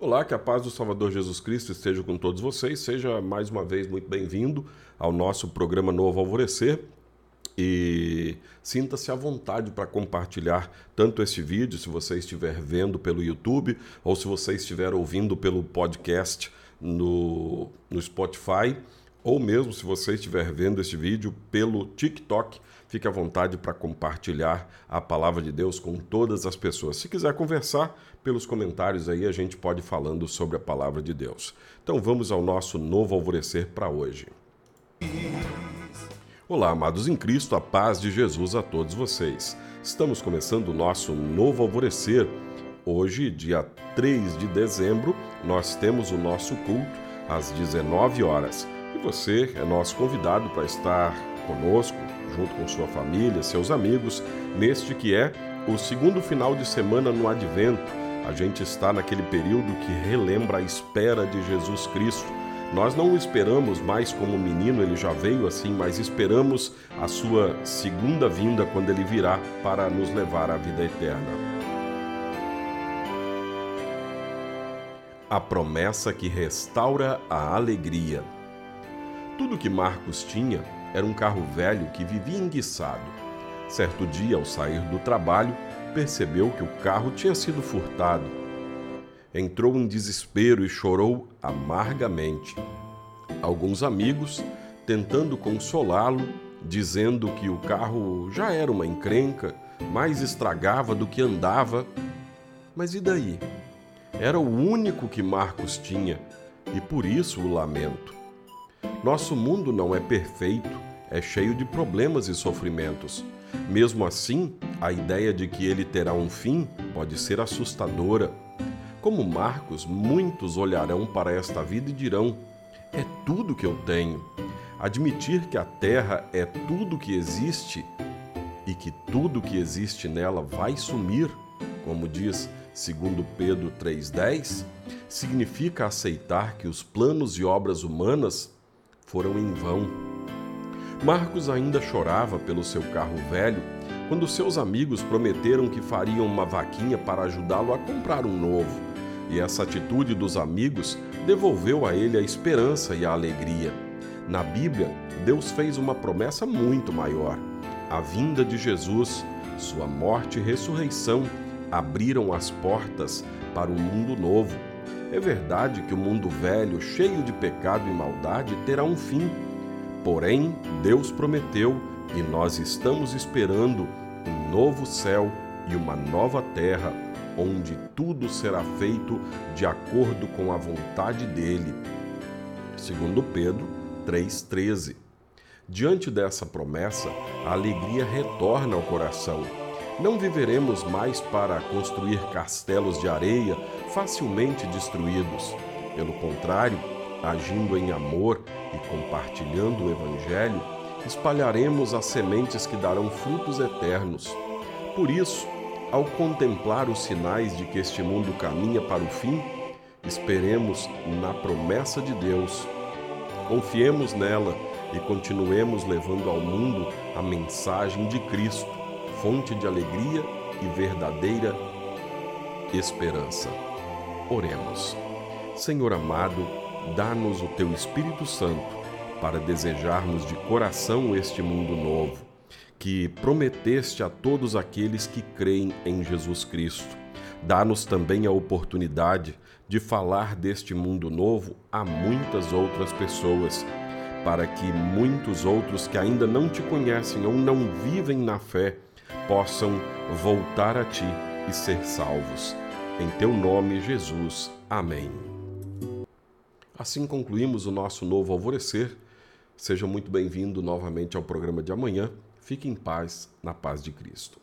Olá, que a paz do Salvador Jesus Cristo esteja com todos vocês. Seja mais uma vez muito bem-vindo ao nosso programa Novo Alvorecer. E sinta-se à vontade para compartilhar tanto este vídeo, se você estiver vendo pelo YouTube, ou se você estiver ouvindo pelo podcast no, no Spotify, ou mesmo se você estiver vendo este vídeo pelo TikTok Fique à vontade para compartilhar a palavra de Deus com todas as pessoas. Se quiser conversar, pelos comentários aí a gente pode falando sobre a palavra de Deus. Então vamos ao nosso novo alvorecer para hoje. Olá, amados em Cristo, a paz de Jesus a todos vocês. Estamos começando o nosso novo alvorecer. Hoje, dia 3 de dezembro, nós temos o nosso culto às 19 horas. E você é nosso convidado para estar conosco junto com sua família, seus amigos, neste que é o segundo final de semana no Advento. A gente está naquele período que relembra a espera de Jesus Cristo. Nós não o esperamos mais como menino, ele já veio assim, mas esperamos a sua segunda vinda quando ele virá para nos levar à vida eterna. A promessa que restaura a alegria. Tudo que Marcos tinha era um carro velho que vivia enguiçado. Certo dia, ao sair do trabalho, percebeu que o carro tinha sido furtado. Entrou em desespero e chorou amargamente. Alguns amigos, tentando consolá-lo, dizendo que o carro já era uma encrenca, mais estragava do que andava. Mas e daí? Era o único que Marcos tinha e por isso o lamento. Nosso mundo não é perfeito, é cheio de problemas e sofrimentos. Mesmo assim, a ideia de que ele terá um fim pode ser assustadora. Como Marcos, muitos olharão para esta vida e dirão: é tudo que eu tenho. Admitir que a terra é tudo que existe e que tudo que existe nela vai sumir, como diz segundo Pedro 3:10, significa aceitar que os planos e obras humanas foram em vão. Marcos ainda chorava pelo seu carro velho quando seus amigos prometeram que fariam uma vaquinha para ajudá-lo a comprar um novo. E essa atitude dos amigos devolveu a ele a esperança e a alegria. Na Bíblia, Deus fez uma promessa muito maior. A vinda de Jesus, sua morte e ressurreição abriram as portas para um mundo novo é verdade que o mundo velho, cheio de pecado e maldade, terá um fim. Porém, Deus prometeu e nós estamos esperando um novo céu e uma nova terra, onde tudo será feito de acordo com a vontade dele. Segundo Pedro 3:13. Diante dessa promessa, a alegria retorna ao coração não viveremos mais para construir castelos de areia facilmente destruídos. Pelo contrário, agindo em amor e compartilhando o Evangelho, espalharemos as sementes que darão frutos eternos. Por isso, ao contemplar os sinais de que este mundo caminha para o fim, esperemos na promessa de Deus. Confiemos nela e continuemos levando ao mundo a mensagem de Cristo fonte de alegria e verdadeira esperança. Oremos. Senhor amado, dá-nos o teu Espírito Santo para desejarmos de coração este mundo novo, que prometeste a todos aqueles que creem em Jesus Cristo. Dá-nos também a oportunidade de falar deste mundo novo a muitas outras pessoas, para que muitos outros que ainda não te conhecem ou não vivem na fé possam voltar a ti e ser salvos. Em teu nome, Jesus. Amém. Assim concluímos o nosso novo alvorecer. Seja muito bem-vindo novamente ao programa de amanhã. Fique em paz, na paz de Cristo.